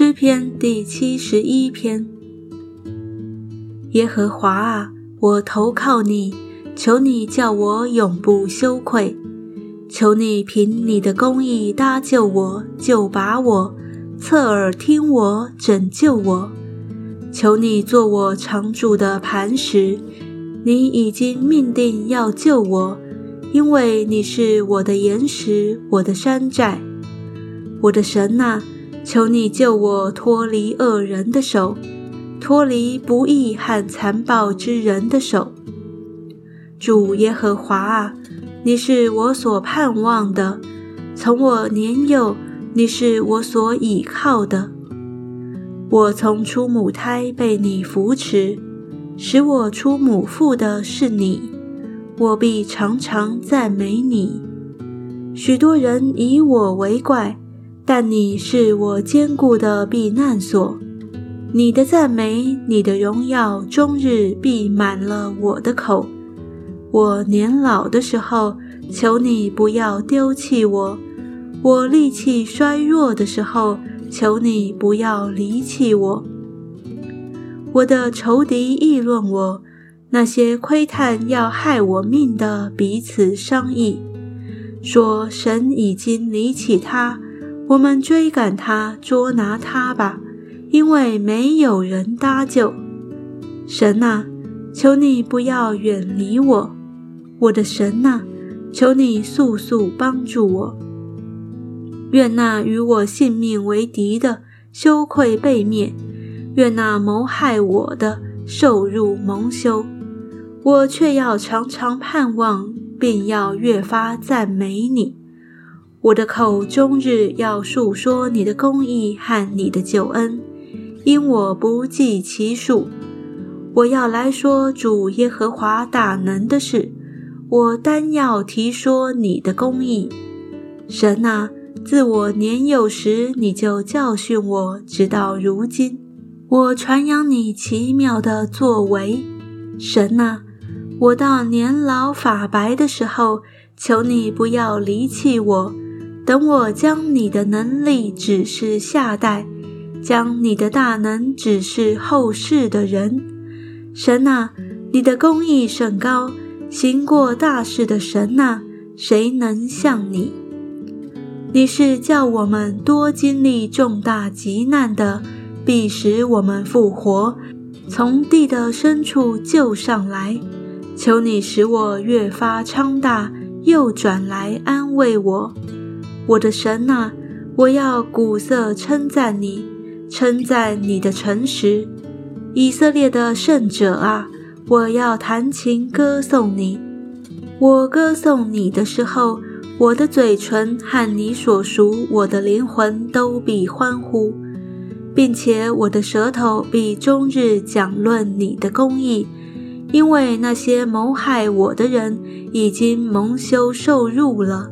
诗篇第七十一篇。耶和华啊，我投靠你，求你叫我永不羞愧。求你凭你的公义搭救我，救拔我，侧耳听我，拯救我。求你做我常住的磐石。你已经命定要救我，因为你是我的岩石，我的山寨。我的神呐！求你救我脱离恶人的手，脱离不义和残暴之人的手。主耶和华啊，你是我所盼望的，从我年幼，你是我所倚靠的。我从出母胎被你扶持，使我出母腹的是你，我必常常赞美你。许多人以我为怪。但你是我坚固的避难所，你的赞美，你的荣耀，终日必满了我的口。我年老的时候，求你不要丢弃我；我力气衰弱的时候，求你不要离弃我。我的仇敌议论我，那些窥探要害我命的彼此商议，说神已经离弃他。我们追赶他，捉拿他吧，因为没有人搭救。神呐，求你不要远离我，我的神呐，求你速速帮助我。愿那与我性命为敌的羞愧被灭，愿那谋害我的受辱蒙羞。我却要常常盼望，并要越发赞美你。我的口终日要述说你的公义和你的救恩，因我不计其数。我要来说主耶和华大能的事，我单要提说你的公义。神啊，自我年幼时你就教训我，直到如今，我传扬你奇妙的作为。神啊，我到年老发白的时候，求你不要离弃我。等我将你的能力指示下代，将你的大能指示后世的人。神啊，你的公义甚高，行过大事的神啊，谁能像你？你是叫我们多经历重大急难的，必使我们复活，从地的深处救上来。求你使我越发昌大，又转来安慰我。我的神呐，我要鼓瑟称赞你，称赞你的诚实，以色列的圣者啊！我要弹琴歌颂你。我歌颂你的时候，我的嘴唇和你所熟我的灵魂都必欢呼，并且我的舌头必终日讲论你的公义，因为那些谋害我的人已经蒙羞受辱了。